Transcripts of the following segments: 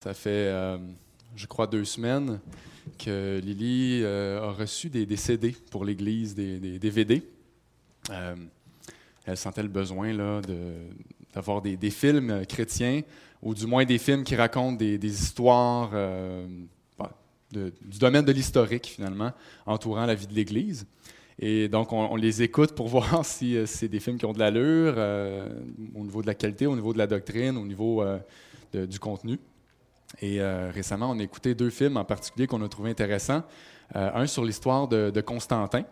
Ça fait, euh, je crois, deux semaines que Lily euh, a reçu des, CD pour l'Église, des, DVD. Euh, elle sentait le besoin d'avoir des, films chrétiens, ou du moins des films qui racontent des, histoires bah, du domaine de l'historique, finalement, entourant la vie de l'Église. Et donc, on, les écoute pour voir si c'est des films qui ont de l'allure, au niveau de la qualité, au niveau de la doctrine, au niveau du contenu. Et euh, récemment, on a écouté deux films en particulier qu'on a trouvé intéressants. Euh, un sur l'histoire de, Constantin,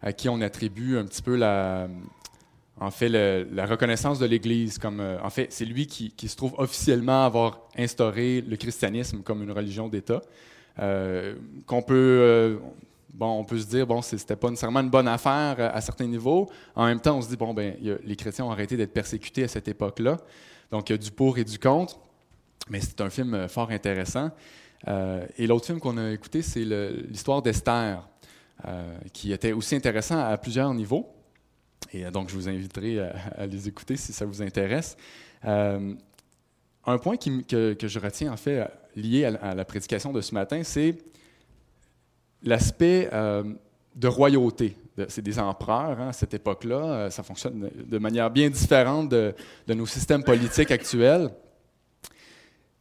à qui on attribue un petit peu la, en fait, la reconnaissance de l'Église. Comme, euh, en fait, c'est lui qui, se trouve officiellement avoir instauré le christianisme comme une religion d'État. qu'on peut, bon, on peut se dire, bon, c'était pas nécessairement une bonne affaire à, certains niveaux. En même temps, on se dit, bon, ben, les chrétiens ont arrêté d'être persécutés à cette époque-là. Donc, il y a du pour et du contre. Mais c'est un film euh, fort intéressant. Euh, et l'autre film qu'on a écouté, c'est l'histoire d'Esther, euh, qui était aussi intéressant à plusieurs niveaux. Et donc, je vous inviterai à, les écouter si ça vous intéresse. un point que, je retiens, en fait, lié à, la prédication de ce matin, c'est l'aspect de royauté. C'est des empereurs hein, à cette époque-là. ça fonctionne de manière bien différente de nos systèmes politiques actuels.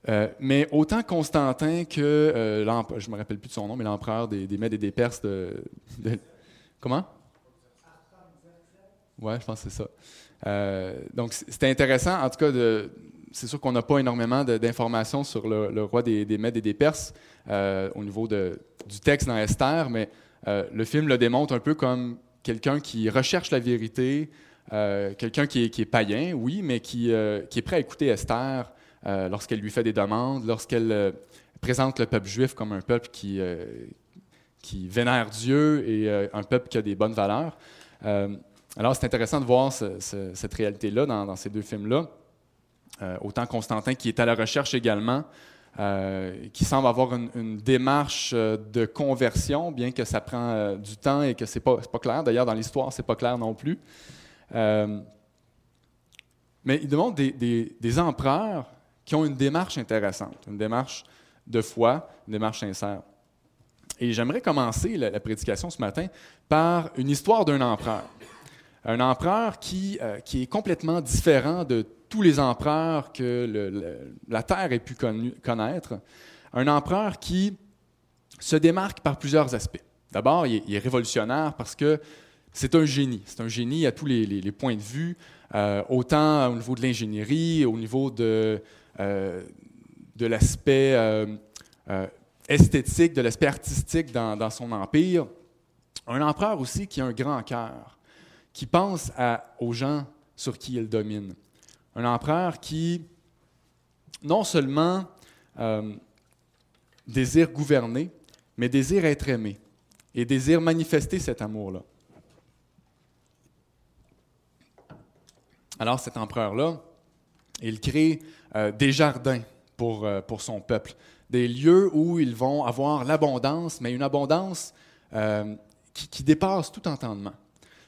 Euh, mais autant Constantin que euh, je me rappelle plus de son nom, mais l'empereur des, des Mèdes et des Perses de, comment? Ouais, je pense que c'est ça. Euh, donc c'était intéressant, en tout cas, c'est sûr qu'on n'a pas énormément d'informations sur le, roi des, des, Mèdes et des Perses au niveau de, du texte dans Esther, mais le film le démontre un peu comme quelqu'un qui recherche la vérité, quelqu'un qui, est païen, oui, mais qui est prêt à écouter Esther. Euh, lorsqu'elle lui fait des demandes, lorsqu'elle euh, présente le peuple juif comme un peuple qui, euh, vénère Dieu et un peuple qui a des bonnes valeurs. alors, c'est intéressant de voir cette réalité-là dans, ces deux films-là. autant Constantin qui est à la recherche également, qui semble avoir une, démarche de conversion, bien que ça prend du temps et que c'est pas, pas clair. D'ailleurs, dans l'histoire, c'est pas clair non plus. mais il demande des empereurs qui ont une démarche intéressante, une démarche de foi, une démarche sincère. Et j'aimerais commencer la, prédication ce matin par une histoire d'un empereur. Un empereur qui, euh, qui est complètement différent de tous les empereurs que la Terre ait pu connaître. Un empereur qui se démarque par plusieurs aspects. D'abord, il, est révolutionnaire parce que c'est un génie. C'est un génie à tous les, points de vue, euh, autant au niveau de l'ingénierie, au niveau de, de l'aspect euh, euh, esthétique, de l'aspect artistique dans, son empire. Un empereur aussi qui a un grand cœur, qui pense aux gens sur qui il domine. Un empereur qui, non seulement désire gouverner, mais désire être aimé et désire manifester cet amour-là. Alors cet empereur-là, il crée euh, des jardins pour, euh, pour son peuple, des lieux où ils vont avoir l'abondance, mais une abondance euh, qui, dépasse tout entendement.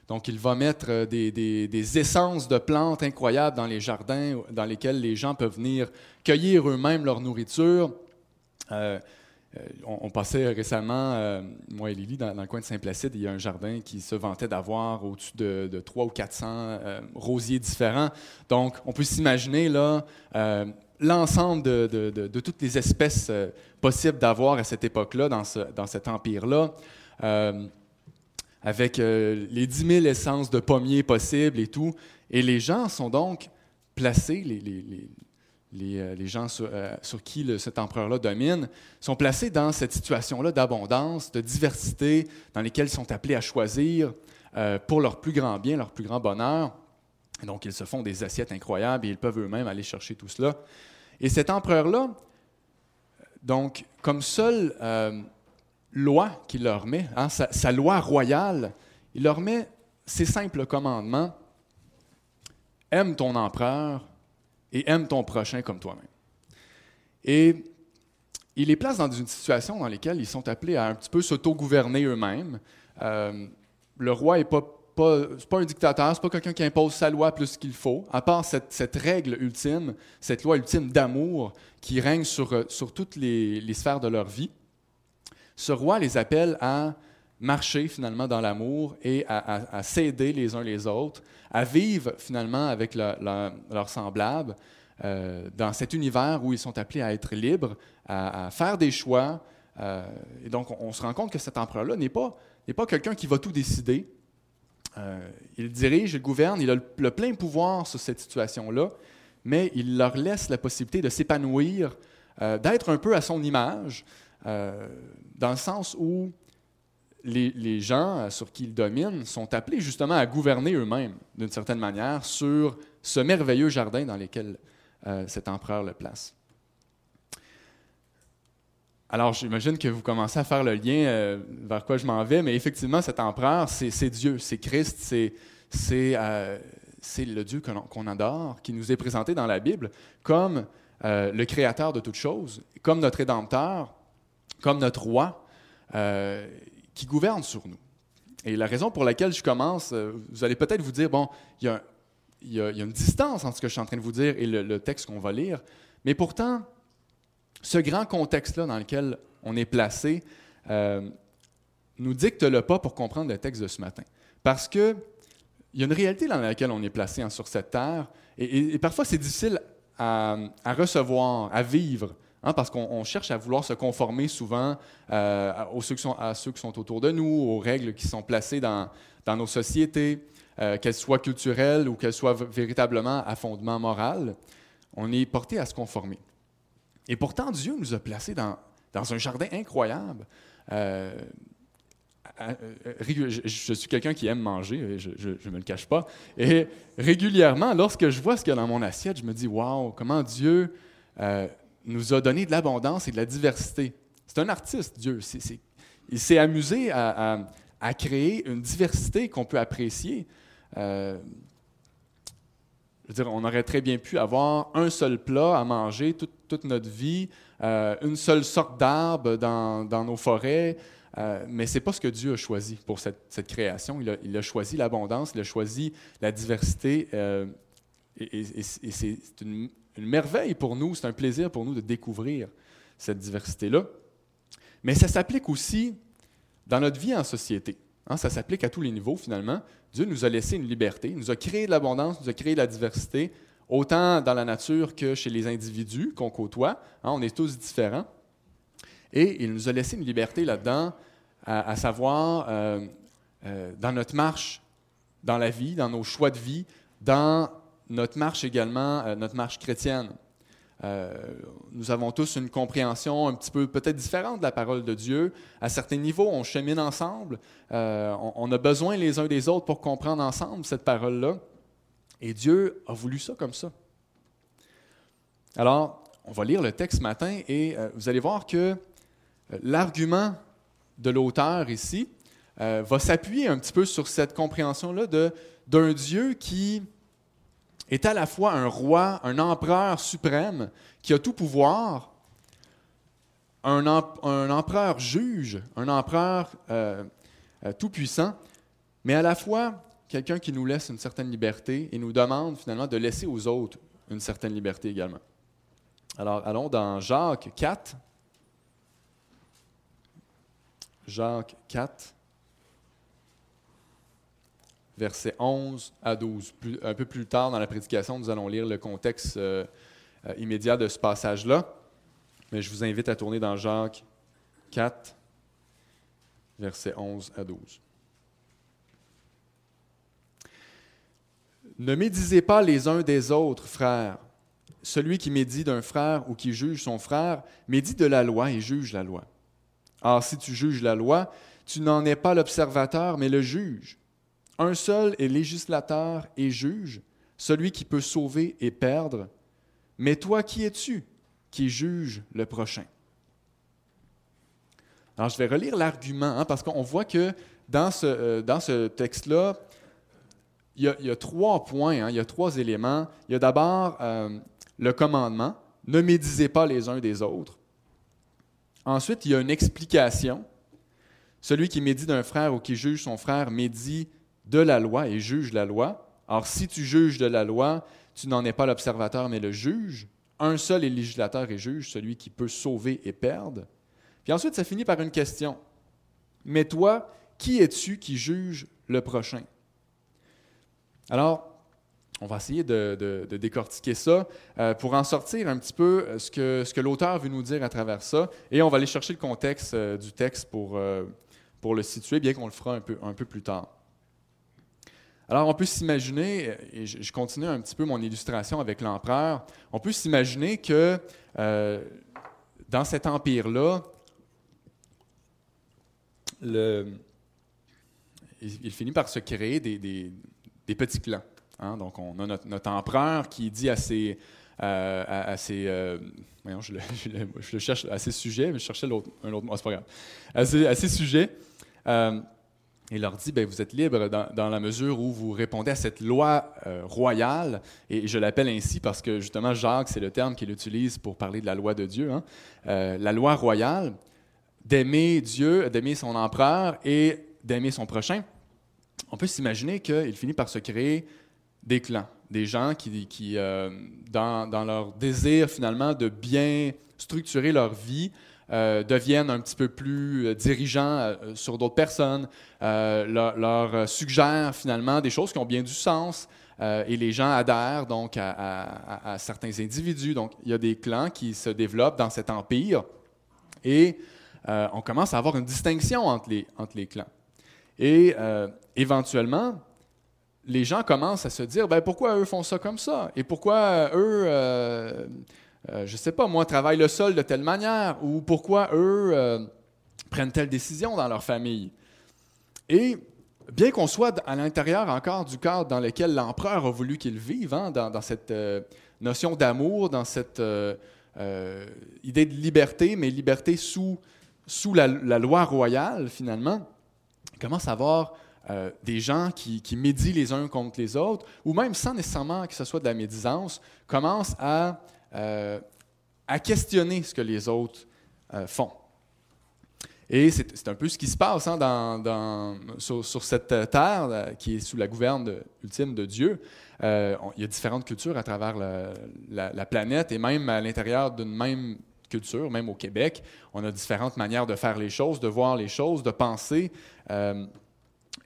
Donc, il va mettre des, des, essences de plantes incroyables dans les jardins dans lesquels les gens peuvent venir cueillir eux-mêmes leur nourriture. Euh, on, passait récemment, euh, moi et Lily, dans, le coin de Saint-Placide, il y a un jardin qui se vantait d'avoir au-dessus de, de 300 ou 400 euh, rosiers différents. Donc, on peut s'imaginer là l'ensemble de, toutes les espèces possibles d'avoir à cette époque-là, dans, cet empire-là, avec les 10 000 essences de pommiers possibles et tout. Et les gens sont donc placés, les, euh, les, gens euh, sur, qui cet empereur-là domine, sont placés dans cette situation-là d'abondance, de diversité, dans lesquelles ils sont appelés à choisir euh, pour leur plus grand bien, leur plus grand bonheur. Donc, ils se font des assiettes incroyables et ils peuvent eux-mêmes aller chercher tout cela. Et cet empereur-là, donc, comme seule loi qu'il leur met, hein, sa loi royale, il leur met ces simples commandements. Aime ton empereur, et aime ton prochain comme toi-même. Et il les place dans une situation dans laquelle ils sont appelés à un petit peu s'auto-gouverner eux-mêmes. Euh, le roi n'est pas pas, pas un dictateur, c'est pas quelqu'un qui impose sa loi plus qu'il faut, à part cette, règle ultime, cette loi ultime d'amour qui règne sur, sur toutes les, les, sphères de leur vie. Ce roi les appelle à marcher finalement dans l'amour et à, s'aider les uns les autres, à vivre finalement avec leurs semblables euh, dans cet univers où ils sont appelés à être libres, à, faire des choix. Euh, et donc, on, se rend compte que cet empereur-là n'est pas, pas quelqu'un qui va tout décider. Euh, il dirige, il gouverne, il a le, plein pouvoir sur cette situation-là, mais il leur laisse la possibilité de s'épanouir, d'être un peu à son image, dans le sens où les, gens euh, sur qui ils dominent sont appelés justement à gouverner eux-mêmes, d'une certaine manière, sur ce merveilleux jardin dans lequel euh, cet empereur le place. Alors, j'imagine que vous commencez à faire le lien euh, vers quoi je m'en vais, mais effectivement, cet empereur, c'est Dieu, c'est Christ, c'est le Dieu qu'on adore, qui nous est présenté dans la Bible comme le créateur de toutes choses, comme notre rédempteur, comme notre roi qui gouverne sur nous. Et la raison pour laquelle je commence, euh, vous allez peut-être vous dire, bon, il y, a, une distance entre ce que je suis en train de vous dire et le, texte qu'on va lire, mais pourtant, ce grand contexte-là dans lequel on est placé euh, nous dicte le pas pour comprendre le texte de ce matin. Parce qu'il y a une réalité dans laquelle on est placé hein, sur cette terre, et, parfois c'est difficile à, recevoir, à vivre. Hein, parce qu'on cherche à vouloir se conformer souvent euh, aux ceux qui sont, à ceux qui sont autour de nous, aux règles qui sont placées dans, dans nos sociétés, euh, qu'elles soient culturelles ou qu'elles soient véritablement à fondement moral. On est porté à se conformer. Et pourtant, Dieu nous a placés dans, dans un jardin incroyable. Euh, je, suis quelqu'un qui aime manger, je ne me le cache pas. Et régulièrement, lorsque je vois ce qu'il y a dans mon assiette, je me dis, waouh, comment Dieu nous a donné de l'abondance et de la diversité. C'est un artiste, Dieu. il s'est amusé à, créer une diversité qu'on peut apprécier. Euh, je veux dire, on aurait très bien pu avoir un seul plat à manger toute, notre vie, euh, une seule sorte d'arbre dans, nos forêts, euh, mais ce n'est pas ce que Dieu a choisi pour cette, création. Il a, choisi l'abondance, il a choisi la diversité, et, et c'est une, une merveille pour nous, c'est un plaisir pour nous de découvrir cette diversité-là. Mais ça s'applique aussi dans notre vie en société. Hein, ça s'applique à tous les niveaux, finalement. Dieu nous a laissé une liberté, nous a créé de l'abondance, nous a créé de la diversité, autant dans la nature que chez les individus qu'on côtoie. Hein, on est tous différents. Et il nous a laissé une liberté là-dedans, à, savoir euh, euh, dans notre marche dans la vie, dans nos choix de vie, dans notre marche également, euh, notre marche chrétienne. Euh, nous avons tous une compréhension un petit peu peut-être différente de la parole de Dieu. À certains niveaux, on chemine ensemble. Euh, on, a besoin les uns des autres pour comprendre ensemble cette parole-là. Et Dieu a voulu ça comme ça. Alors, on va lire le texte ce matin et vous allez voir que l'argument de l'auteur ici va s'appuyer un petit peu sur cette compréhension-là d'un Dieu qui est à la fois un roi, un empereur suprême qui a tout pouvoir, un, empereur juge, un empereur euh, euh, tout-puissant, mais à la fois quelqu'un qui nous laisse une certaine liberté et nous demande finalement de laisser aux autres une certaine liberté également. Alors allons dans Jacques 4. Jacques 4 versets 11 à 12. un peu plus tard dans la prédication, nous allons lire le contexte euh, euh, immédiat de ce passage-là. Mais je vous invite à tourner dans Jacques 4, versets 11 à 12. Ne médisez pas les uns des autres, frères. Celui qui médit d'un frère ou qui juge son frère, médit de la loi et juge la loi. Or, si tu juges la loi, tu n'en es pas l'observateur, mais le juge. Un seul est législateur et juge, celui qui peut sauver et perdre. Mais toi, qui es-tu qui juge le prochain? Alors, je vais relire l'argument, hein, parce qu'on voit que dans ce, euh, ce texte-là, il, y, a, trois points, hein, il y a trois éléments. Il y a d'abord euh, le commandement, ne médisez pas les uns des autres. Ensuite, il y a une explication. Celui qui médit d'un frère ou qui juge son frère médit de la loi et juge la loi. Or, si tu juges de la loi, tu n'en es pas l'observateur, mais le juge. Un seul est législateur et juge, celui qui peut sauver et perdre. Puis ensuite, ça finit par une question. Mais toi, qui es-tu qui juge le prochain? Alors, on va essayer de, décortiquer ça euh, pour en sortir un petit peu euh, ce que, l'auteur veut nous dire à travers ça. Et on va aller chercher le contexte euh, du texte pour, le situer, bien qu'on le fera un peu plus tard. Alors, on peut s'imaginer, et je continue un petit peu mon illustration avec l'empereur, on peut s'imaginer que dans cet empire-là, il, finit par se créer des, petits clans. Hein. Donc, on a notre, empereur qui dit à ses. Euh, à, euh, je, le, cherche à ses sujets, mais je cherchais un autre mot, c'est pas grave. À ses, sujets, euh, il leur dit ben, Vous êtes libre dans, la mesure où vous répondez à cette loi royale, et je l'appelle ainsi parce que justement, Jacques, c'est le terme qu'il utilise pour parler de la loi de Dieu. Hein. la loi royale, d'aimer Dieu, d'aimer son empereur et d'aimer son prochain on peut s'imaginer qu'il finit par se créer des clans, des gens qui, qui euh, dans, leur désir finalement de bien structurer leur vie, euh, deviennent un petit peu plus euh, dirigeants sur d'autres personnes, leur, suggèrent finalement des choses qui ont bien du sens, et les gens adhèrent donc à, certains individus. Donc il y a des clans qui se développent dans cet empire, et on commence à avoir une distinction entre les, entre les clans. Et éventuellement, les gens commencent à se dire ben, pourquoi eux font ça comme ça? Et pourquoi euh, eux, euh, euh, je ne sais pas, moi, travaillent le sol de telle manière Ou pourquoi eux prennent telle décision dans leur famille. Et bien qu'on soit à l'intérieur encore du cadre dans lequel l'empereur a voulu qu'ils vivent, hein, dans, cette notion d'amour, dans cette idée de liberté, mais liberté sous, sous la, loi royale, finalement, il commence à avoir euh, des gens qui, médient les uns contre les autres, ou même sans nécessairement que ce soit de la médisance, commencent à, euh, à questionner ce que les autres euh, font. Et c'est un peu ce qui se passe hein, dans, sur, cette terre qui est sous la gouverne ultime de Dieu. il y a différentes cultures à travers la, planète et même à l'intérieur d'une même culture, même au Québec, on a différentes manières de faire les choses, de voir les choses, de penser.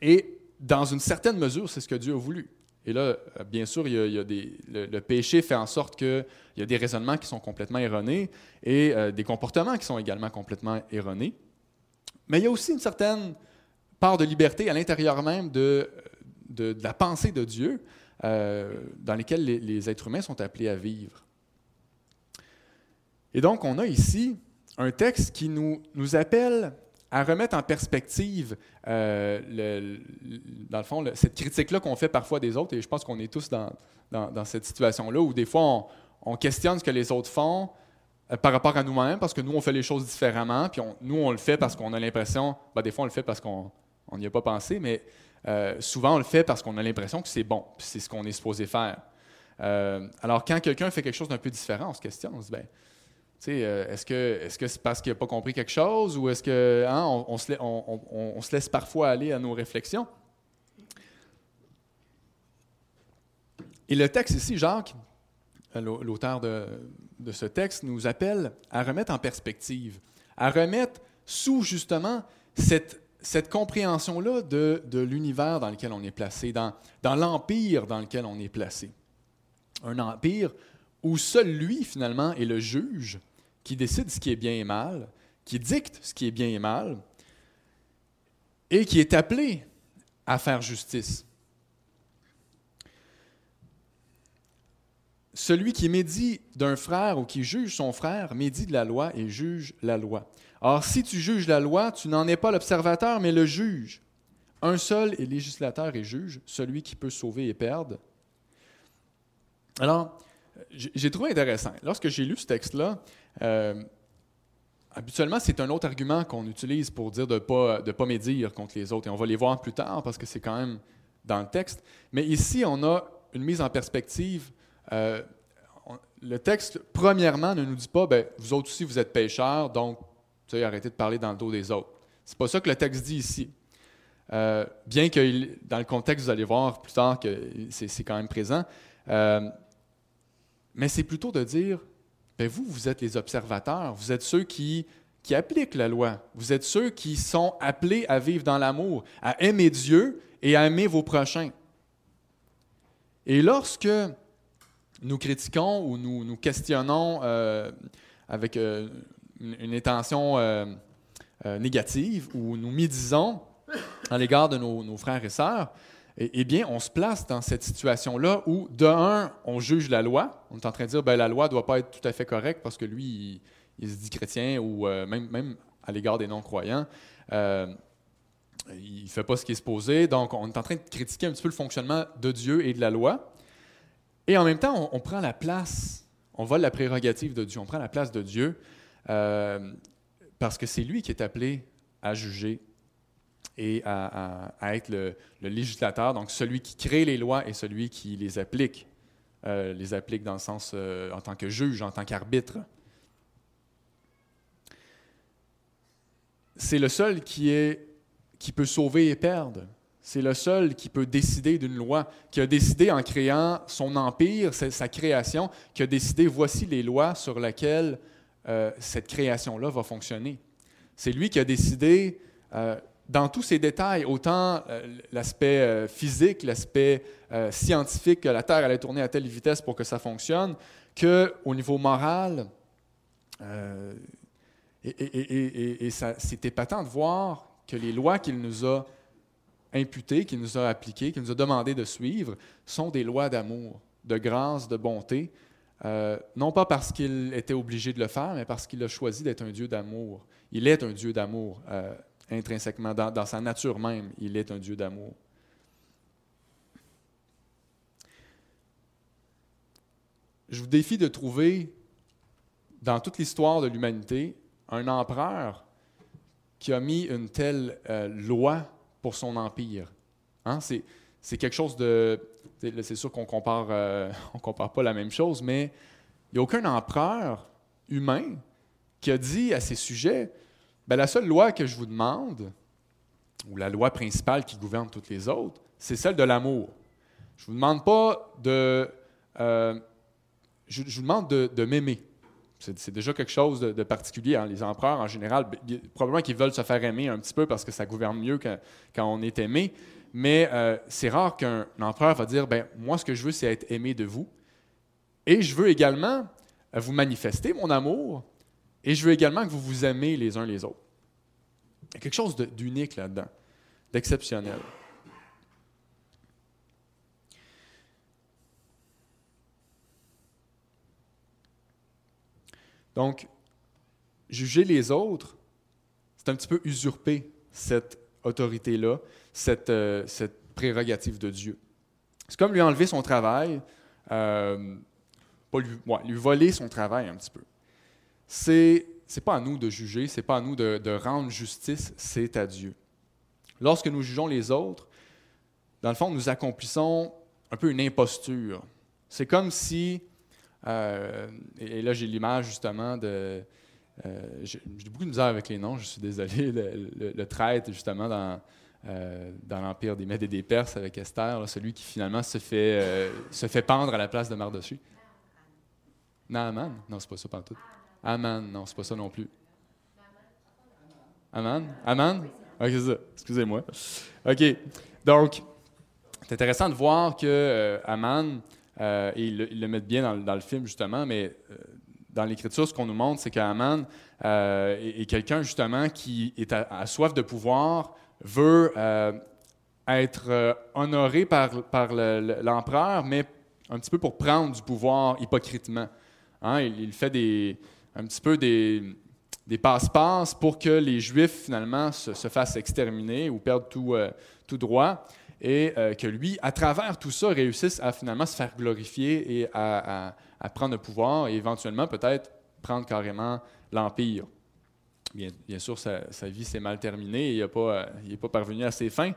Et dans une certaine mesure, c'est ce que Dieu a voulu. Et là, euh, bien sûr, il y a, le, péché fait en sorte qu'il y a des raisonnements qui sont complètement erronés et euh, des comportements qui sont également complètement erronés. Mais il y a aussi une certaine part de liberté à l'intérieur même de, la pensée de Dieu euh, dans lesquelles les, êtres humains sont appelés à vivre. Et donc, on a ici un texte qui nous appelle à remettre en perspective, euh, dans le fond, cette critique-là qu'on fait parfois des autres, et je pense qu'on est tous dans, dans, cette situation-là où des fois on, questionne ce que les autres font euh, par rapport à nous-mêmes, parce que nous, on fait les choses différemment, puis nous, on le fait parce qu'on a l'impression, ben, des fois, on le fait parce qu'on n'y a pas pensé, mais euh, souvent, on le fait parce qu'on a l'impression que c'est bon, puis c'est ce qu'on est supposé faire. alors, quand quelqu'un fait quelque chose d'un peu différent, on se questionne, on se dit, ben, euh, est-ce que est-ce que c'est parce qu'il n'a pas compris quelque chose ou est-ce que hein, se laisse parfois aller à nos réflexions? Et le texte ici, Jacques, euh, l'auteur de, ce texte, nous appelle à remettre en perspective, à remettre sous justement cette, compréhension-là de, l'univers dans lequel on est placé, dans l'empire dans lequel on est placé. Un empire où seul lui, finalement, est le juge qui décide ce qui est bien et mal, qui dicte ce qui est bien et mal, et qui est appelé à faire justice. Celui qui médit d'un frère ou qui juge son frère médit de la loi et juge la loi. Or, si tu juges la loi, tu n'en es pas l'observateur, mais le juge. Un seul est législateur et juge, celui qui peut sauver et perdre. Alors, j'ai trouvé intéressant. Lorsque j'ai lu ce texte-là, euh, habituellement, c'est un autre argument qu'on utilise pour dire de ne pas, de pas médire contre les autres. Et on va les voir plus tard parce que c'est quand même dans le texte. Mais ici, on a une mise en perspective. Euh, le texte, premièrement, ne nous dit pas, ben, vous autres aussi, vous êtes pécheurs, donc arrêtez de parler dans le dos des autres. C'est pas ça que le texte dit ici. euh, bien que dans le contexte, vous allez voir plus tard que c'est quand même présent. Euh, mais c'est plutôt de dire, ben vous, vous êtes les observateurs, vous êtes ceux qui, appliquent la loi, vous êtes ceux qui sont appelés à vivre dans l'amour, à aimer Dieu et à aimer vos prochains. Et lorsque nous critiquons ou nous, questionnons euh, avec une, une, intention négative ou nous médisons, à l'égard de nos, frères et sœurs, eh, eh, bien, on se place dans cette situation-là où, de un, on juge la loi. On est en train de dire, ben, la loi ne doit pas être tout à fait correcte parce que lui, il, se dit chrétien ou euh, même, à l'égard des non-croyants. Euh, il ne fait pas ce qui est supposé. Donc, on est en train de critiquer un petit peu le fonctionnement de Dieu et de la loi. Et en même temps, on, prend la place, on vole la prérogative de Dieu, on prend la place de Dieu euh, parce que c'est lui qui est appelé à juger et à, être le, législateur, donc celui qui crée les lois et celui qui les applique, euh, les applique dans le sens euh, en tant que juge, en tant qu'arbitre. C'est le seul qui, est, qui peut sauver et perdre. C'est le seul qui peut décider d'une loi, qui a décidé en créant son empire, sa création, qui a décidé voici les lois sur lesquelles euh, cette création-là va fonctionner. C'est lui qui a décidé dans tous ces détails, autant euh, l'aspect euh, physique, l'aspect euh, scientifique, que la Terre allait tourner à telle vitesse pour que ça fonctionne, qu'au niveau moral, et, et, c'était épatant de voir que les lois qu'il nous a imputées, qu'il nous a appliquées, qu'il nous a demandé de suivre, sont des lois d'amour, de grâce, de bonté, non pas parce qu'il était obligé de le faire, mais parce qu'il a choisi d'être un Dieu d'amour. Il est un Dieu d'amour intrinsèquement, dans, sa nature même, il est un Dieu d'amour. Je vous défie de trouver dans toute l'histoire de l'humanité un empereur qui a mis une telle euh, loi pour son empire. Hein? C'est quelque chose de... C'est sûr qu'on compare, euh, on compare pas la même chose, mais il n'y a aucun empereur humain qui a dit à ses sujets, ben, la seule loi que je vous demande, ou la loi principale qui gouverne toutes les autres, c'est celle de l'amour. Je ne vous demande pas de... Euh, je, vous demande de, m'aimer. C'est déjà quelque chose de, particulier. Hein. Les empereurs, en général, ben, probablement qu'ils veulent se faire aimer un petit peu parce que ça gouverne mieux quand, on est aimé. Mais euh, c'est rare qu'un empereur va dire, ben moi, ce que je veux, c'est être aimé de vous. Et je veux également vous manifester mon amour et je veux également que vous vous aimez les uns les autres. Il y a quelque chose d'unique là-dedans, d'exceptionnel. Donc, juger les autres, c'est un petit peu usurper cette autorité-là, cette, euh, prérogative de Dieu. C'est comme lui enlever son travail, euh, pas lui, lui voler son travail un petit peu c'est n'est pas à nous de juger, c'est pas à nous de, rendre justice, c'est à Dieu. Lorsque nous jugeons les autres, dans le fond, nous accomplissons un peu une imposture. C'est comme si, euh, et, là j'ai l'image justement de, euh, j'ai beaucoup de misère avec les noms, je suis désolé, le, traître justement dans, euh, l'Empire des Mèdes et des Perses avec Esther, celui qui finalement se fait, se fait pendre à la place de Mardochée. Naaman? Non, c'est pas ça tout. Aman, non, c'est pas ça non plus. Aman? Aman? Ok, c'est ça. Excusez-moi. OK. Donc, c'est intéressant de voir que euh, Aman, euh, et ils, le mettent bien dans, le film justement, mais euh, dans l'Écriture, ce qu'on nous montre, c'est qu'Aman est, quelqu'un justement qui est à, soif de pouvoir, veut être honoré par, par l'empereur, mais un petit peu pour prendre du pouvoir hypocritement. Hein, il, fait des, un petit peu des, des passe-passe pour que les Juifs, finalement, se, fassent exterminer ou perdent tout, euh, tout droit, et euh, que lui, à travers tout ça, réussisse à finalement se faire glorifier et à, à, prendre le pouvoir et éventuellement peut-être prendre carrément l'Empire. Bien, bien, sûr, sa, vie s'est mal terminée et il n'est pas, il pas parvenu à ses fins,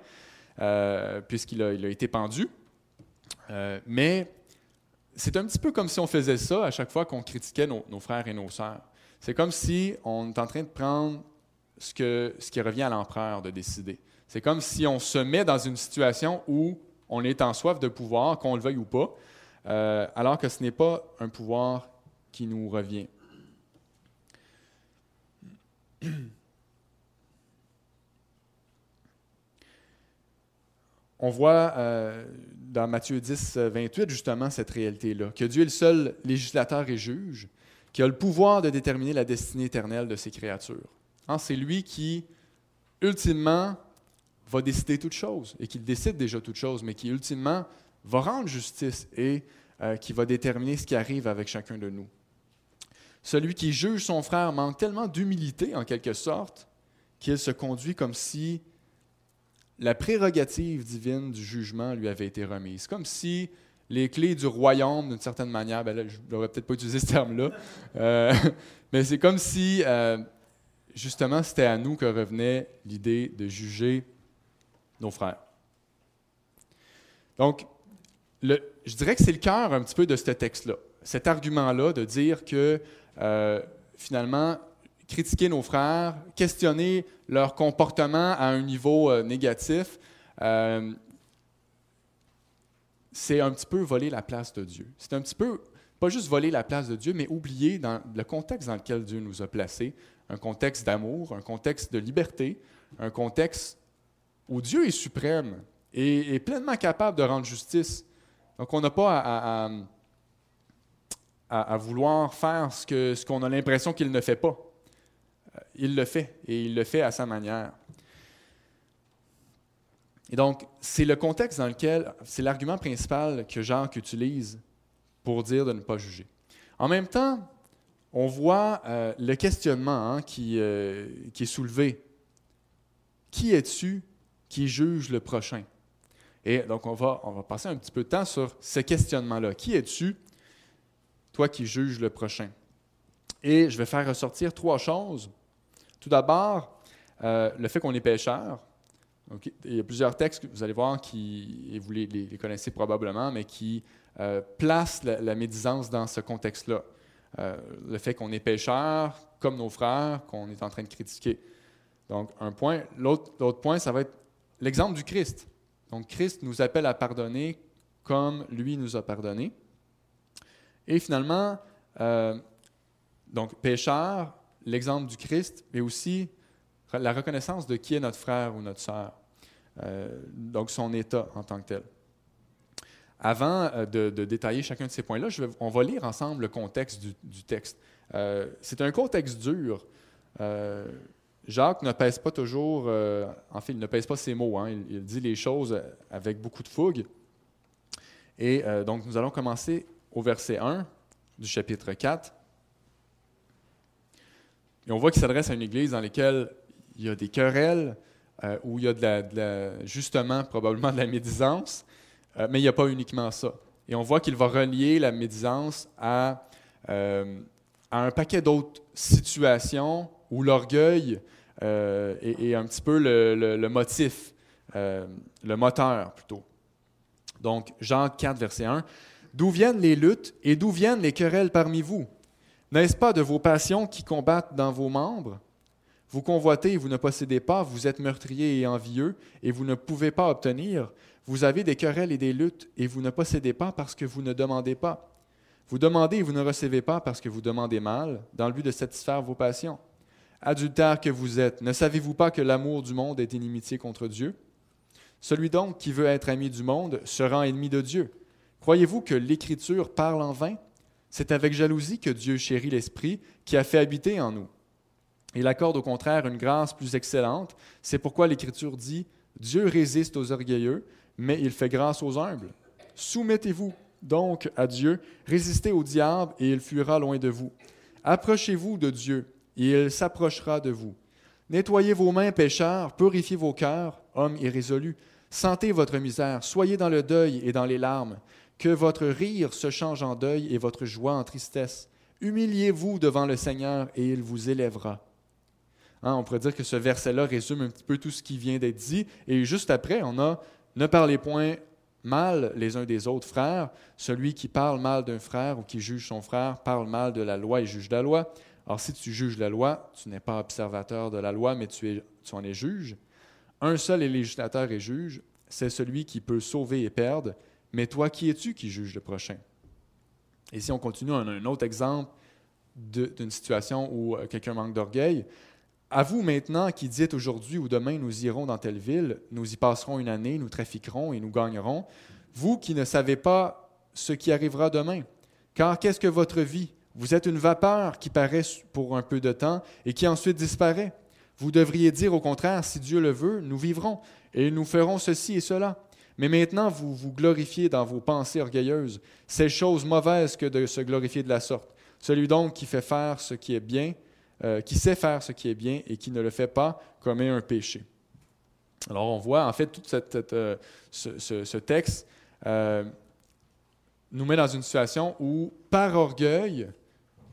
euh, puisqu'il a, il a été pendu. mais c'est un petit peu comme si on faisait ça à chaque fois qu'on critiquait nos, frères et nos sœurs. C'est comme si on est en train de prendre ce, qui revient à l'empereur de décider. C'est comme si on se met dans une situation où on est en soif de pouvoir, qu'on le veuille ou pas, euh, alors que ce n'est pas un pouvoir qui nous revient. On voit euh, dans Matthieu 10, 28 justement cette réalité-là, que Dieu est le seul législateur et juge, qui a le pouvoir de déterminer la destinée éternelle de ses créatures. Hein, c'est lui qui, ultimement, va décider toute chose, et qui décide déjà toute chose, mais qui, ultimement, va rendre justice et euh, qui va déterminer ce qui arrive avec chacun de nous. Celui qui juge son frère manque tellement d'humilité, en quelque sorte, qu'il se conduit comme si la prérogative divine du jugement lui avait été remise. Comme si les clés du royaume, d'une certaine manière, ben je n'aurais peut-être pas utilisé ce terme-là, euh, mais c'est comme si, euh, justement, c'était à nous que revenait l'idée de juger nos frères. Donc, je dirais que c'est le cœur un petit peu de ce texte-là. Cet argument-là de dire que, euh, finalement, critiquer nos frères, questionner leur comportement à un niveau négatif, c'est un petit peu voler la place de Dieu. C'est un petit peu, pas juste voler la place de Dieu, mais oublier le contexte dans lequel Dieu nous a placés, un contexte d'amour, un contexte de liberté, un contexte où Dieu est suprême et est pleinement capable de rendre justice. Donc on n'a pas à, vouloir faire ce qu'on a l'impression qu'il ne fait pas. Il le fait, et il le fait à sa manière. Et donc, c'est le contexte dans lequel, c'est l'argument principal que Jacques utilise pour dire de ne pas juger. En même temps, on voit euh, le questionnement hein, qui, euh, qui, est soulevé. Qui es-tu qui juge le prochain? Et donc, on va, on va passer un petit peu de temps sur ce questionnement-là. Qui es-tu, toi qui juges le prochain? Et je vais faire ressortir trois choses. Tout d'abord, euh, le fait qu'on est pécheur, il y a plusieurs textes que vous allez voir qui, et vous les, connaissez probablement, mais qui euh, placent la, médisance dans ce contexte-là. Euh, le fait qu'on est pécheur, comme nos frères, qu'on est en train de critiquer. Donc, un point. L'autre point, ça va être l'exemple du Christ. Donc, Christ nous appelle à pardonner comme lui nous a pardonné. Et finalement, donc, pécheur, l'exemple du Christ, mais aussi la reconnaissance de qui est notre frère ou notre sœur. Euh, donc son état en tant que tel. Avant euh, de, détailler chacun de ces points-là, on va lire ensemble le contexte du, texte. Euh, c'est un contexte dur. Jacques ne pèse pas toujours, en fait, il ne pèse pas ses mots. Hein. il, dit les choses avec beaucoup de fougue. Et donc, nous allons commencer au verset 1 du chapitre 4. Et on voit qu'il s'adresse à une église dans laquelle il y a des querelles, euh, où il y a justement probablement de la médisance, euh, mais il n'y a pas uniquement ça. Et on voit qu'il va relier la médisance à, euh, un paquet d'autres situations où l'orgueil est, un petit peu le motif, le moteur plutôt. Donc, Jean 4, verset 1. D'où viennent les luttes et d'où viennent les querelles parmi vous? N'est-ce pas de vos passions qui combattent dans vos membres? Vous convoitez et vous ne possédez pas, vous êtes meurtrier et envieux et vous ne pouvez pas obtenir. Vous avez des querelles et des luttes et vous ne possédez pas parce que vous ne demandez pas. Vous demandez et vous ne recevez pas parce que vous demandez mal, dans le but de satisfaire vos passions. Adultère que vous êtes, ne savez-vous pas que l'amour du monde est inimitié contre Dieu? Celui donc qui veut être ami du monde se rend ennemi de Dieu. Croyez-vous que l'Écriture parle en vain? C'est avec jalousie que Dieu chérit l'Esprit qui a fait habiter en nous. Il accorde au contraire une grâce plus excellente. C'est pourquoi l'Écriture dit, Dieu résiste aux orgueilleux, mais il fait grâce aux humbles. Soumettez-vous donc à Dieu, résistez au diable, et il fuira loin de vous. Approchez-vous de Dieu, et il s'approchera de vous. Nettoyez vos mains, pécheurs, purifiez vos cœurs, hommes irrésolus. Sentez votre misère, soyez dans le deuil et dans les larmes. Que votre rire se change en deuil et votre joie en tristesse. Humiliez-vous devant le Seigneur, et il vous élèvera. Hein, on pourrait dire que ce verset-là résume un petit peu tout ce qui vient d'être dit. Et juste après, on a ne parlez point mal les uns des autres frères. Celui qui parle mal d'un frère ou qui juge son frère parle mal de la loi et juge la loi. Alors si tu juges la loi, tu n'es pas observateur de la loi, mais tu, tu en es juge. Un seul est législateur et juge, c'est celui qui peut sauver et perdre. Mais toi, qui es-tu qui juge le prochain? Et si on continue, on a un autre exemple d'une situation où euh, quelqu'un manque d'orgueil. À vous maintenant qui dites aujourd'hui ou demain nous irons dans telle ville, nous y passerons une année, nous trafiquerons et nous gagnerons, vous qui ne savez pas ce qui arrivera demain. Car qu'est-ce que votre vie? Vous êtes une vapeur qui paraît pour un peu de temps et qui ensuite disparaît. Vous devriez dire au contraire, si Dieu le veut, nous vivrons et nous ferons ceci et cela. Mais maintenant, vous vous glorifiez dans vos pensées orgueilleuses. C'est chose mauvaise que de se glorifier de la sorte. Celui donc qui fait faire ce qui est bien, euh, qui sait faire ce qui est bien et qui ne le fait pas commet un péché. Alors on voit en fait tout euh, ce, texte euh, nous met dans une situation où par orgueil,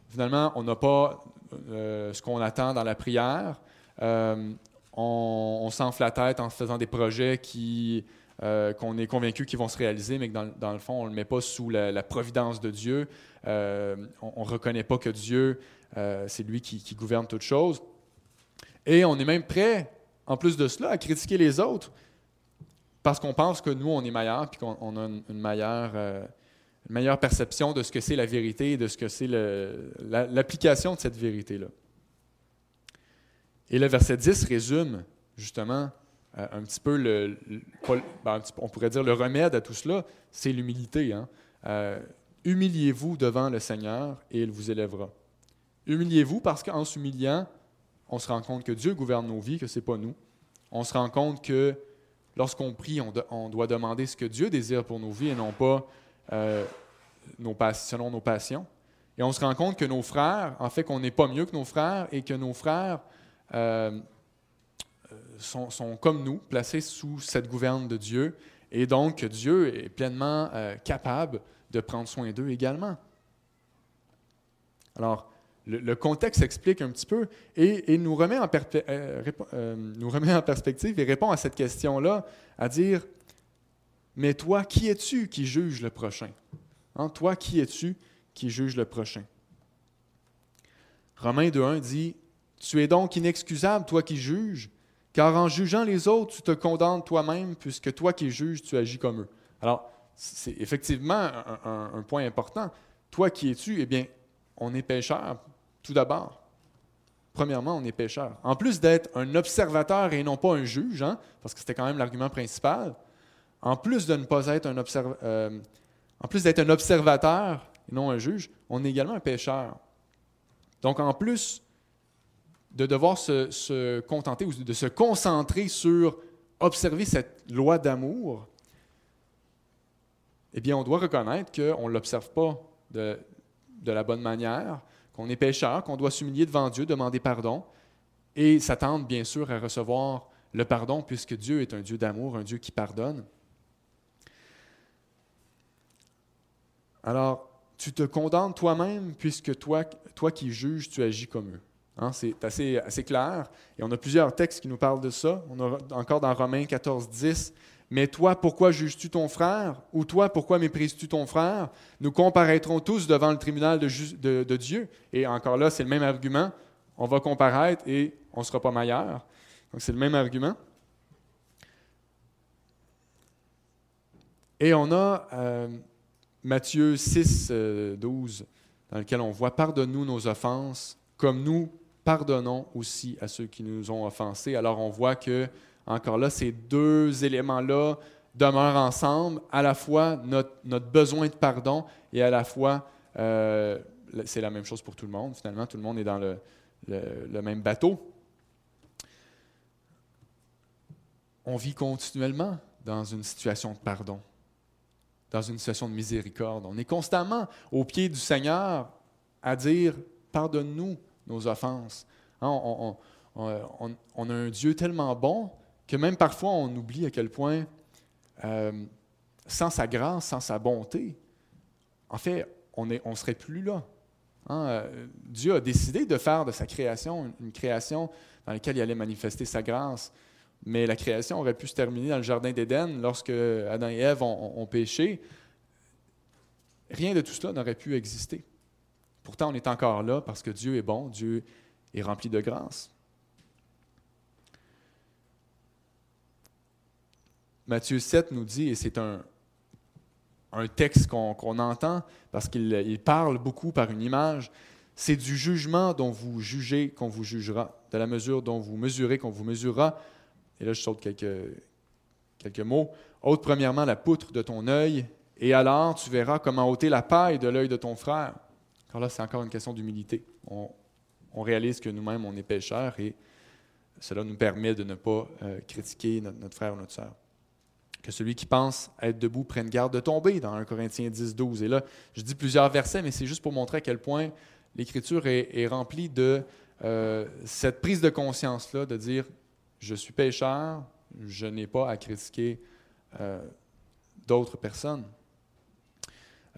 finalement, on n'a pas ce qu'on attend dans la prière. on, on s'enfle la tête en faisant des projets qui euh, qu'on est convaincu qu'ils vont se réaliser, mais que dans, le fond, on ne le met pas sous la, providence de Dieu. Euh, on ne reconnaît pas que Dieu, euh, c'est lui qui, gouverne toutes choses. Et on est même prêt, en plus de cela, à critiquer les autres parce qu'on pense que nous, on est meilleur, puis qu'on a une, meilleure, une, meilleure, perception de ce que c'est la vérité et de ce que c'est l'application de cette vérité-là. Et le verset 10 résume justement euh, un petit peu ben, on pourrait dire le remède à tout cela, c'est l'humilité. Hein. Euh, humiliez-vous devant le Seigneur et il vous élèvera. Humiliez-vous parce qu'en s'humiliant, on se rend compte que Dieu gouverne nos vies, que ce n'est pas nous. On se rend compte que lorsqu'on prie, on, doit demander ce que Dieu désire pour nos vies et non pas euh, nos selon nos passions. Et on se rend compte que nos frères, en fait, qu'on n'est pas mieux que nos frères et que nos frères sont, comme nous, placés sous cette gouverne de Dieu, et donc Dieu est pleinement euh, capable de prendre soin d'eux également. Alors, le, contexte explique un petit peu et, nous, remet en euh, euh, nous remet en perspective et répond à cette question-là, à dire, mais toi, qui es-tu qui juge le prochain? Hein, toi, qui es-tu qui juge le prochain? Romains 2.1 dit, Tu es donc inexcusable, toi qui juges, car en jugeant les autres, tu te condamnes toi-même, puisque toi qui juges, tu agis comme eux. Alors, c'est effectivement un, point important. Toi qui es-tu? Eh bien, on est pécheur, tout d'abord. Premièrement, on est pécheur. En plus d'être un observateur et non pas un juge, hein, parce que c'était quand même l'argument principal, euh, en plus d'être un observateur et non un juge, on est également un pécheur. Donc, en plus de devoir se, contenter ou de se concentrer sur observer cette loi d'amour, eh bien, on doit reconnaître qu'on ne l'observe pas de, de, la bonne manière, qu'on est pécheur, qu'on doit s'humilier devant Dieu, demander pardon et s'attendre, bien sûr, à recevoir le pardon, puisque Dieu est un Dieu d'amour, un Dieu qui pardonne. Alors, tu te condamnes toi-même, puisque toi, toi qui juges, tu agis comme eux. Hein, c'est assez, clair. Et on a plusieurs textes qui nous parlent de ça. On a encore dans Romains 14, 10. Mais toi, pourquoi juges-tu ton frère? Ou toi, pourquoi méprises-tu ton frère? Nous comparaîtrons tous devant le tribunal de, de, Dieu. Et encore là, c'est le même argument. On va comparaître et on ne sera pas meilleur. Donc, c'est le même argument. Et on a euh, Matthieu 6, 12, euh, dans lequel on voit Pardonne-nous nos offenses, comme nous pardonnons aussi à ceux qui nous ont offensés. Alors on voit que, encore là, ces deux éléments-là demeurent ensemble, à la fois notre, besoin de pardon et à la fois, euh, c'est la même chose pour tout le monde, finalement, tout le monde est dans le, le, même bateau. On vit continuellement dans une situation de pardon, dans une situation de miséricorde. On est constamment au pied du Seigneur à dire, pardonne-nous, nos offenses. Hein, on, a un Dieu tellement bon que même parfois on oublie à quel point, euh, sans sa grâce, sans sa bonté, en fait, on ne serait plus là. Hein, euh, Dieu a décidé de faire de sa création une, création dans laquelle il allait manifester sa grâce. Mais la création aurait pu se terminer dans le Jardin d'Éden lorsque Adam et Ève ont péché. Rien de tout cela n'aurait pu exister. Pourtant, on est encore là parce que Dieu est bon, Dieu est rempli de grâce. Matthieu 7 nous dit, et c'est un, un texte qu'on entend parce qu'il parle beaucoup par une image, c'est du jugement dont vous jugez qu'on vous jugera, de la mesure dont vous mesurez qu'on vous mesurera. Et là, je saute quelques, quelques mots. Ôte premièrement la poutre de ton œil, et alors tu verras comment ôter la paille de l'œil de ton frère. Car là, c'est encore une question d'humilité. On, réalise que nous-mêmes, on est pécheurs et cela nous permet de ne pas euh, critiquer notre, notre, frère ou notre sœur. Que celui qui pense être debout prenne garde de tomber, dans 1 Corinthiens 10, 12. Et là, je dis plusieurs versets, mais c'est juste pour montrer à quel point l'Écriture est, remplie de euh, cette prise de conscience-là, de dire, je suis pécheur, je n'ai pas à critiquer euh, d'autres personnes.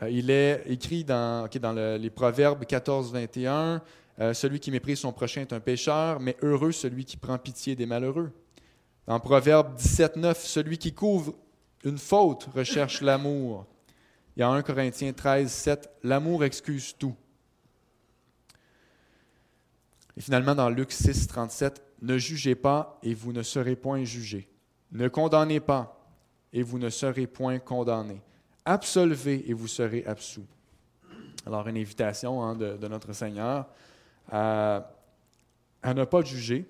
Euh, il est écrit dans, les Proverbes 14, 21, Celui qui méprise son prochain est un pécheur, mais heureux celui qui prend pitié des malheureux. Dans Proverbe 17, 9, Celui qui couvre une faute recherche l'amour. Il y a 1 Corinthiens 13, 7, L'amour excuse tout. Et finalement, dans Luc 6, 37, Ne jugez pas et vous ne serez point jugés. Ne condamnez pas et vous ne serez point condamnés. Absolvez et vous serez absous. Alors, une invitation hein, de, notre Seigneur à, ne pas juger.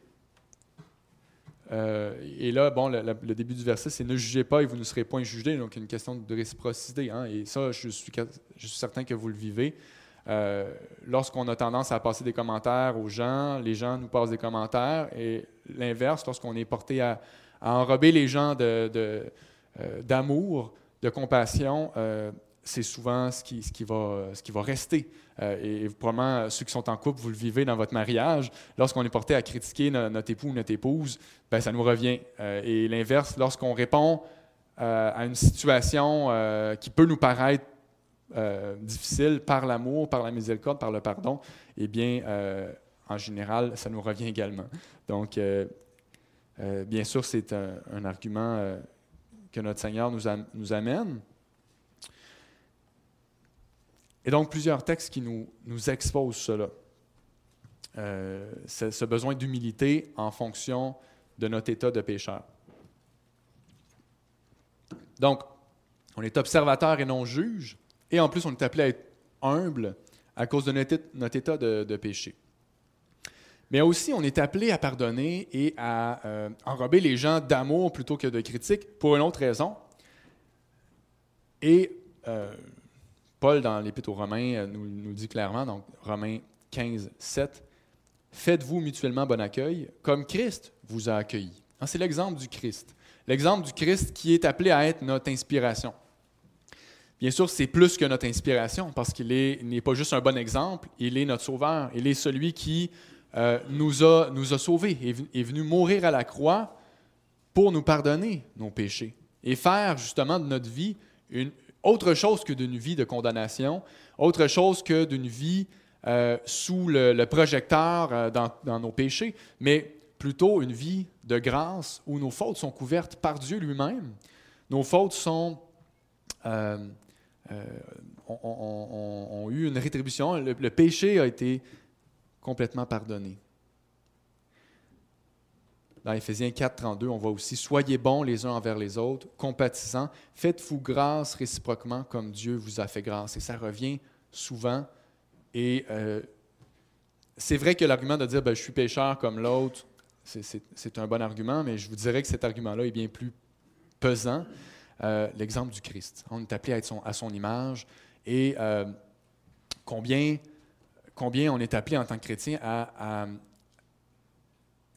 Euh, et là, bon, le, début du verset, c'est ne jugez pas et vous ne serez point jugés. Donc, une question de réciprocité. Hein, et ça, je suis, certain que vous le vivez. Euh, lorsqu'on a tendance à passer des commentaires aux gens, les gens nous passent des commentaires. Et l'inverse, lorsqu'on est porté à, enrober les gens euh, d'amour, compassion, euh, c'est souvent ce qui, va, ce qui va rester. et probablement, ceux qui sont en couple, vous le vivez dans votre mariage. Lorsqu'on est porté à critiquer notre époux ou notre épouse, ben, ça nous revient. et l'inverse, lorsqu'on répond à une situation qui peut nous paraître euh, difficile par l'amour, par la miséricorde, par le pardon, eh bien, euh, en général, ça nous revient également. Donc, euh, bien sûr, c'est un, argument que notre Seigneur nous, amène. Et donc, plusieurs textes qui nous, nous exposent cela. ce besoin d'humilité en fonction de notre état de pécheur. Donc, on est observateur et non juge. Et en plus, on est appelé à être humble à cause de notre, état de, péché. Mais aussi, on est appelé à pardonner et à euh, enrober les gens d'amour plutôt que de critique pour une autre raison. Et euh, Paul, dans l'Épître aux Romains, euh, nous, nous, dit clairement, donc Romains 15, 7, Faites-vous mutuellement bon accueil, comme Christ vous a accueilli. Hein, c'est l'exemple du Christ. L'exemple du Christ qui est appelé à être notre inspiration. Bien sûr, c'est plus que notre inspiration, parce qu'il n'est pas juste un bon exemple, il est notre sauveur, il est celui qui euh, nous, a, nous a sauvés, est, est venu mourir à la croix pour nous pardonner nos péchés et faire justement de notre vie une, autre chose que d'une vie de condamnation, autre chose que d'une vie euh, sous le, projecteur euh, dans, nos péchés, mais plutôt une vie de grâce où nos fautes sont couvertes par Dieu lui-même. Nos fautes sont ont, eu une rétribution. Le, péché a été complètement pardonné. Dans Éphésiens 4, 32, on voit aussi Soyez bons les uns envers les autres, compatissants, faites-vous grâce réciproquement comme Dieu vous a fait grâce. Et ça revient souvent. Et euh, c'est vrai que l'argument de dire ben, Je suis pécheur comme l'autre, c'est un bon argument, mais je vous dirais que cet argument-là est bien plus pesant. Euh, l'exemple du Christ. On est appelé à être à son image et euh, combien, combien on est appelé en tant que chrétien à,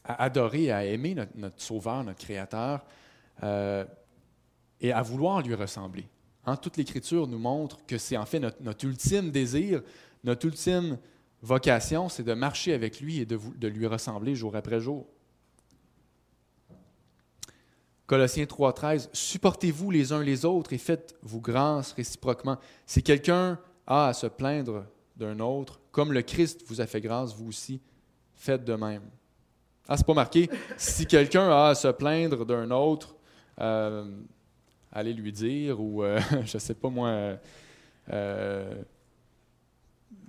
adorer, à aimer notre, Sauveur, notre Créateur euh, et à vouloir lui ressembler. Hein, toute l'Écriture nous montre que c'est en fait notre, notre, ultime désir, notre ultime vocation, c'est de marcher avec lui et de, de lui ressembler jour après jour. Colossiens 3.13, supportez-vous les uns les autres et faites-vous grâce réciproquement. Si quelqu'un a à se plaindre d'un autre, comme le Christ vous a fait grâce, vous aussi, faites de même. Ah, c'est pas marqué. Si quelqu'un a à se plaindre d'un autre, euh, allez lui dire, ou euh, je sais pas moi, euh,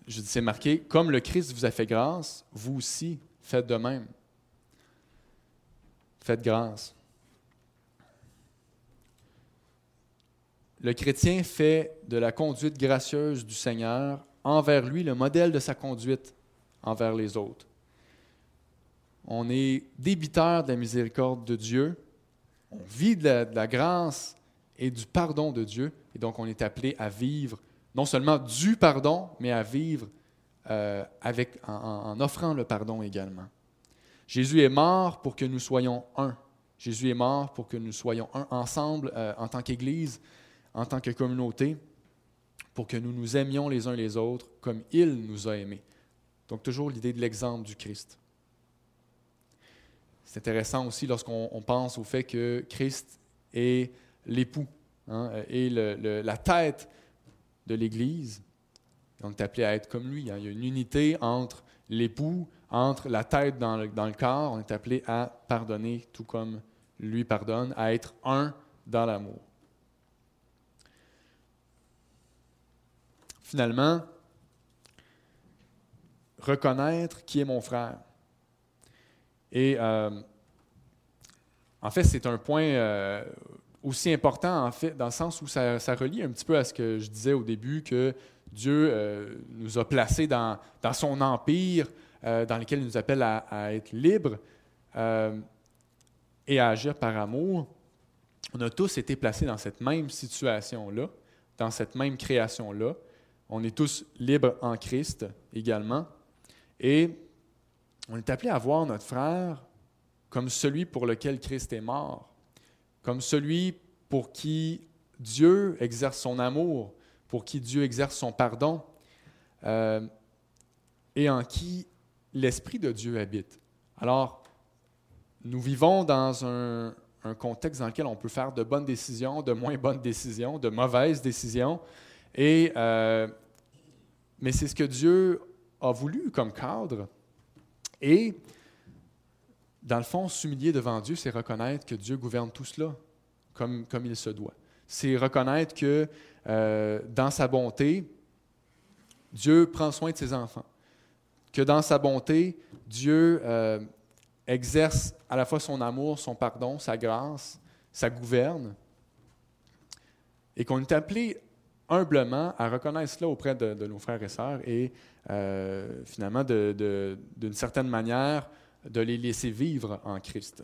je dis c'est marqué, comme le Christ vous a fait grâce, vous aussi, faites de même. Faites grâce. le chrétien fait de la conduite gracieuse du Seigneur envers lui le modèle de sa conduite envers les autres. On est débiteur de la miséricorde de Dieu, on vit de la, grâce et du pardon de Dieu, et donc on est appelé à vivre non seulement du pardon, mais à vivre euh, avec, en offrant le pardon également. Jésus est mort pour que nous soyons un. Jésus est mort pour que nous soyons un ensemble euh, en tant qu'Église, en tant que communauté, pour que nous nous aimions les uns les autres comme il nous a aimés. Donc toujours l'idée de l'exemple du Christ. C'est intéressant aussi lorsqu'on pense au fait que Christ est l'époux, hein, est la tête de l'Église. On est appelé à être comme lui. Hein. Il y a une unité entre l'époux, entre la tête dans le, corps. On est appelé à pardonner tout comme lui pardonne, à être un dans l'amour. Finalement, reconnaître qui est mon frère. Et euh, en fait, c'est un point euh, aussi important, en fait, dans le sens où ça, relie un petit peu à ce que je disais au début, que Dieu euh, nous a placés dans, dans son empire, dans lequel il nous appelle à, à être libres et à agir par amour. On a tous été placés dans cette même situation-là, dans cette même création-là. On est tous libres en Christ également. Et on est appelé à voir notre frère comme celui pour lequel Christ est mort, comme celui pour qui Dieu exerce son amour, pour qui Dieu exerce son pardon, euh, et en qui l'Esprit de Dieu habite. Alors, nous vivons dans un, contexte dans lequel on peut faire de bonnes décisions, de moins bonnes décisions, de mauvaises décisions, et, euh, mais c'est ce que Dieu a voulu comme cadre. Et, dans le fond, s'humilier devant Dieu, c'est reconnaître que Dieu gouverne tout cela comme, comme il se doit. C'est reconnaître que euh, dans sa bonté, Dieu prend soin de ses enfants. Que dans sa bonté, Dieu euh, exerce à la fois son amour, son pardon, sa grâce, sa gouverne. Et qu'on est appelé humblement à reconnaître cela auprès de, nos frères et sœurs et euh, finalement, d'une certaine manière, de les laisser vivre en Christ.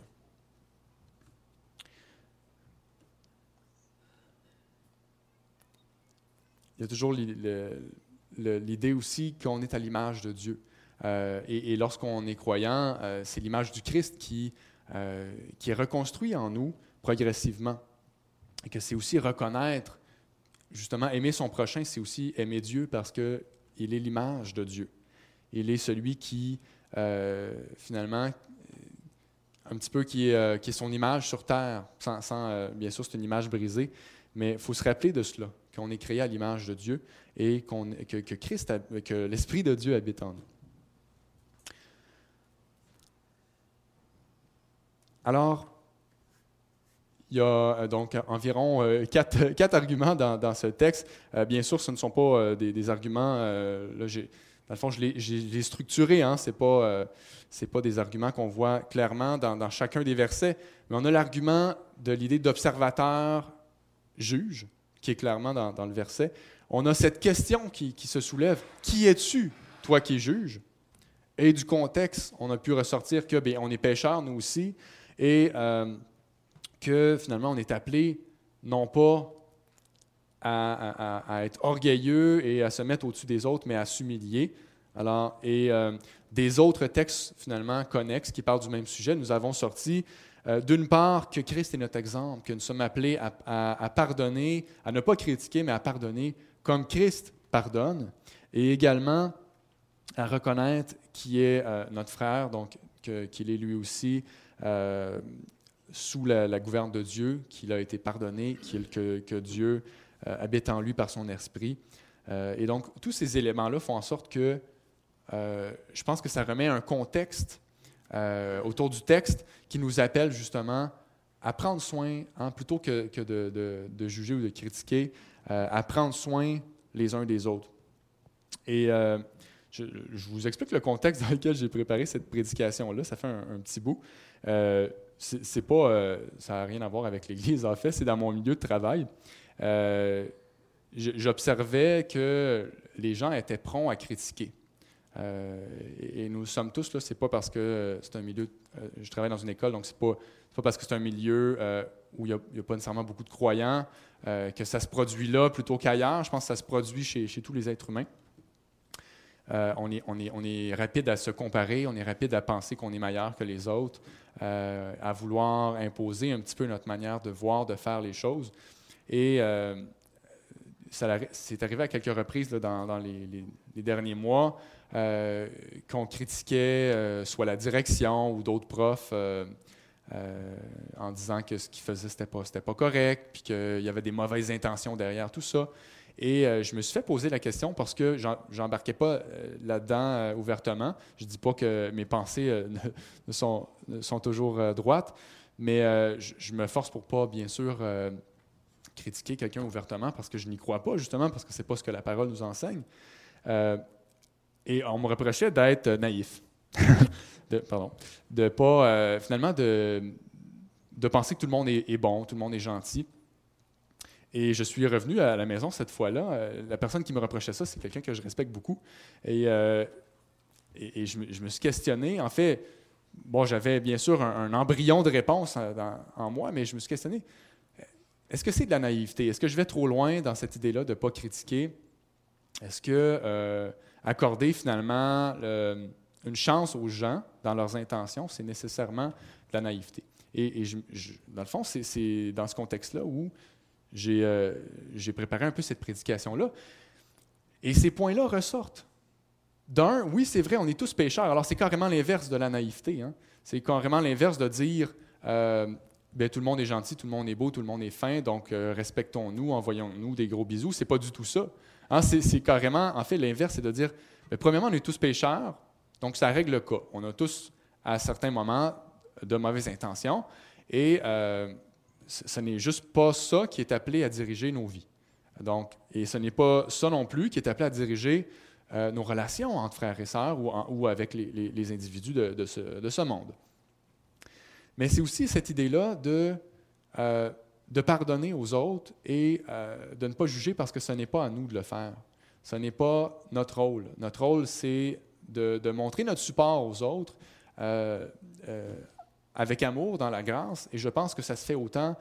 Il y a toujours l'idée aussi qu'on est à l'image de Dieu. Euh, et, lorsqu'on est croyant, euh, c'est l'image du Christ qui, qui est reconstruit en nous progressivement. Et que c'est aussi reconnaître justement, aimer son prochain, c'est aussi aimer Dieu parce qu'il est l'image de Dieu. Il est celui qui, euh, finalement, un petit peu qui est, euh, son image sur terre, euh, bien sûr, c'est une image brisée, mais il faut se rappeler de cela, qu'on est créé à l'image de Dieu et que, que l'Esprit de Dieu habite en nous. Alors, il y a euh, donc environ euh, quatre, arguments dans, ce texte. Euh, bien sûr, ce ne sont pas des, arguments. là, dans le fond, je l'ai structuré. Hein, ce n'est pas, pas, des arguments qu'on voit clairement dans, chacun des versets. Mais on a l'argument de l'idée d'observateur juge, qui est clairement dans, le verset. On a cette question qui, se soulève Qui es-tu, toi qui juges? Et du contexte, on a pu ressortir que bien, on est pécheurs, nous aussi. Et que finalement on est appelé non pas à, être orgueilleux et à se mettre au-dessus des autres, mais à s'humilier. Alors, et euh, des autres textes finalement connexes qui parlent du même sujet, nous avons sorti euh, d'une part que Christ est notre exemple, que nous sommes appelés à, pardonner, à ne pas critiquer, mais à pardonner comme Christ pardonne, et également à reconnaître qui est euh, notre frère, donc qu'il est lui aussi sous la, gouverne de Dieu, qu'il a été pardonné, que, Dieu euh, habite en lui par son esprit. Euh, et donc, tous ces éléments-là font en sorte que euh, je pense que ça remet un contexte autour du texte qui nous appelle justement à prendre soin, hein, plutôt que, de, juger ou de critiquer, à prendre soin les uns des autres. Et je, vous explique le contexte dans lequel j'ai préparé cette prédication-là. Ça fait un petit bout c'est pas, euh, ça n'a rien à voir avec l'Église, en fait, c'est dans mon milieu de travail. j'observais que les gens étaient prompts à critiquer. et, nous sommes tous là, c'est pas parce que c'est un milieu, je travaille dans une école, donc c'est pas, pas parce que c'est un milieu où il n'y a, pas nécessairement beaucoup de croyants que ça se produit là plutôt qu'ailleurs. Je pense que ça se produit chez tous les êtres humains. On, est, on, est, rapide à se comparer, on est rapide à penser qu'on est meilleur que les autres, à vouloir imposer un petit peu notre manière de voir, de faire les choses. Et c'est arrivé à quelques reprises dans, les, derniers mois euh, qu'on critiquait euh, soit la direction ou d'autres profs euh, en disant que ce qu'ils faisaient, c'était pas, pas correct, puis qu'il y avait des mauvaises intentions derrière tout ça. Et je me suis fait poser la question parce que j'embarquais pas là-dedans ouvertement. Je dis pas que mes pensées ne, sont, sont, toujours droites, mais je, me force pour pas, bien sûr, critiquer quelqu'un ouvertement parce que je n'y crois pas, justement, parce que ce n'est pas ce que la parole nous enseigne. Euh, et on me reprochait d'être naïf. de, pardon. De pas, euh, finalement, de, de penser que tout le monde est, bon, tout le monde est gentil. Et je suis revenu à la maison cette fois-là. Euh, la personne qui me reprochait ça, c'est quelqu'un que je respecte beaucoup. Et, et, je, me, suis questionné. En fait, bon, j'avais bien sûr un, embryon de réponse en moi, mais je me suis questionné est-ce que c'est de la naïveté? Est-ce que je vais trop loin dans cette idée-là de ne pas critiquer? Est-ce que euh, accorder finalement une chance aux gens dans leurs intentions, c'est nécessairement de la naïveté? Et, dans le fond, c'est dans ce contexte-là où euh, j'ai préparé un peu cette prédication-là. Et ces points-là ressortent. D'un, oui, c'est vrai, on est tous pécheurs. Alors, c'est carrément l'inverse de la naïveté. Hein. C'est carrément l'inverse de dire euh, ben, tout le monde est gentil, tout le monde est beau, tout le monde est fin, donc euh, respectons-nous, envoyons-nous des gros bisous. C'est pas du tout ça. Hein, c'est carrément, en fait, l'inverse, c'est de dire, ben, premièrement, on est tous pécheurs, donc ça règle le cas. On a tous, à certains moments, de mauvaises intentions, et euh, ce n'est juste pas ça qui est appelé à diriger nos vies. Donc, et ce n'est pas ça non plus qui est appelé à diriger euh, nos relations entre frères et sœurs ou, avec les, individus de ce monde. Mais c'est aussi cette idée-là de, euh, de pardonner aux autres et euh, de ne pas juger parce que ce n'est pas à nous de le faire. Ce n'est pas notre rôle. Notre rôle, c'est de, montrer notre support aux autres avec amour, dans la grâce, et je pense que ça se fait autant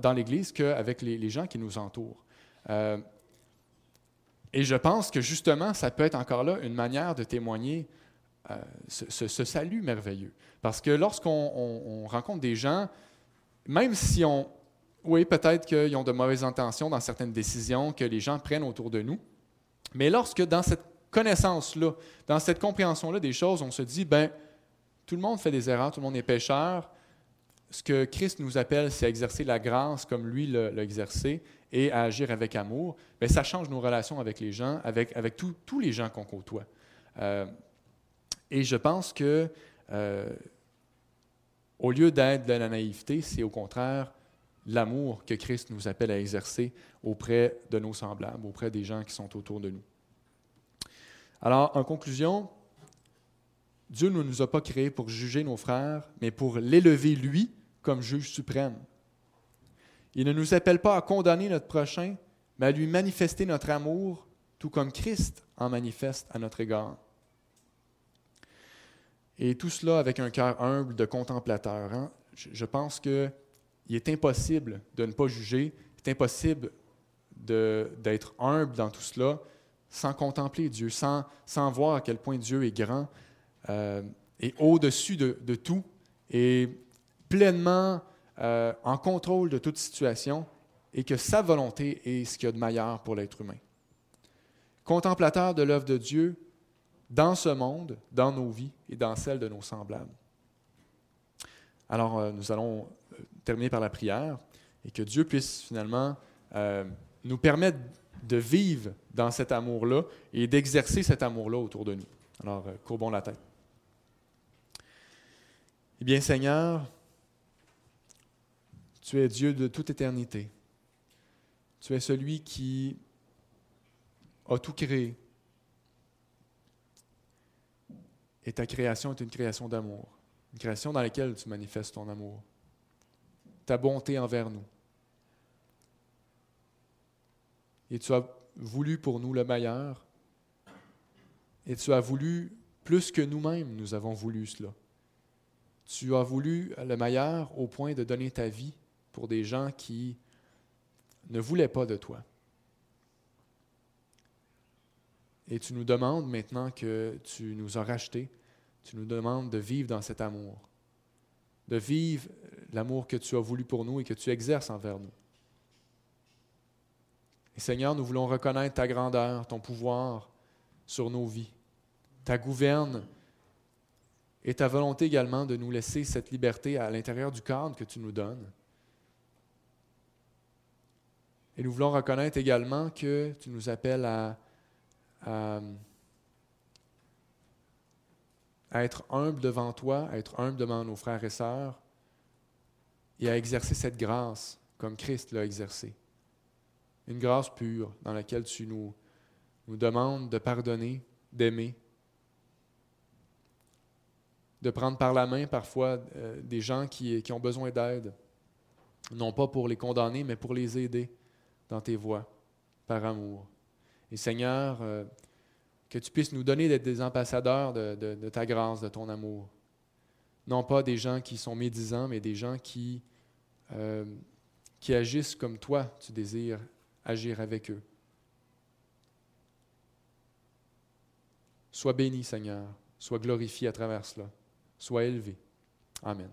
dans l'Église qu'avec les, gens qui nous entourent. et je pense que justement, ça peut être encore là une manière de témoigner ce, ce, salut merveilleux. Parce que lorsqu'on rencontre des gens, même si on, oui, peut-être qu'ils ont de mauvaises intentions dans certaines décisions que les gens prennent autour de nous, mais lorsque dans cette connaissance-là, dans cette compréhension-là des choses, on se dit, ben, tout le monde fait des erreurs, tout le monde est pécheur. Ce que Christ nous appelle, c'est à exercer la grâce comme lui l'a exercé et à agir avec amour. Bien, ça change nos relations avec les gens, avec, avec tous les gens qu'on côtoie. Euh, et je pense que euh, au lieu d'être de la naïveté, c'est au contraire l'amour que Christ nous appelle à exercer auprès de nos semblables, auprès des gens qui sont autour de nous. Alors, en conclusion, Dieu ne nous a pas créés pour juger nos frères, mais pour l'élever, lui, comme juge suprême. Il ne nous appelle pas à condamner notre prochain, mais à lui manifester notre amour, tout comme Christ en manifeste à notre égard. Et tout cela avec un cœur humble de contemplateur. Hein. Je, pense qu'il est impossible de ne pas juger, il est impossible d'être humble dans tout cela sans contempler Dieu, sans, sans voir à quel point Dieu est grand euh, et au-dessus de, tout et pleinement euh, en contrôle de toute situation et que sa volonté est ce qu'il y a de meilleur pour l'être humain. Contemplateur de l'œuvre de Dieu, dans ce monde, dans nos vies et dans celles de nos semblables. Alors, euh, nous allons euh, terminer par la prière et que Dieu puisse finalement nous permettre de vivre dans cet amour-là et d'exercer cet amour-là autour de nous. Alors, courbons la tête. Eh bien, Seigneur, tu es Dieu de toute éternité. Tu es celui qui a tout créé, Et ta création est une création d'amour, une création dans laquelle tu manifestes ton amour, ta bonté envers nous. et tu as voulu pour nous le meilleur. Et tu as voulu plus que nous-mêmes, nous avons voulu cela. Tu as voulu le meilleur au point de donner ta vie pour des gens qui ne voulaient pas de toi. Et tu nous demandes maintenant que tu nous as rachetés, tu nous demandes de vivre dans cet amour, de vivre l'amour que tu as voulu pour nous et que tu exerces envers nous. Et Seigneur, nous voulons reconnaître ta grandeur, ton pouvoir sur nos vies, ta gouverne et ta volonté également de nous laisser cette liberté à l'intérieur du cadre que tu nous donnes. Et nous voulons reconnaître également que tu nous appelles à, être humble devant toi, à être humble devant nos frères et sœurs, et à exercer cette grâce comme Christ l'a exercé une grâce pure dans laquelle tu nous demandes de pardonner, d'aimer, de prendre par la main parfois euh, des gens qui, ont besoin d'aide, non pas pour les condamner, mais pour les aider dans tes voies, par amour. Et Seigneur, euh, que tu puisses nous donner d'être des ambassadeurs de, de, ta grâce, de ton amour. Non pas des gens qui sont médisants, mais des gens qui, euh, qui agissent comme toi, tu désires agir avec eux. Sois béni, Seigneur. Sois glorifié à travers cela. Sois élevé. Amen.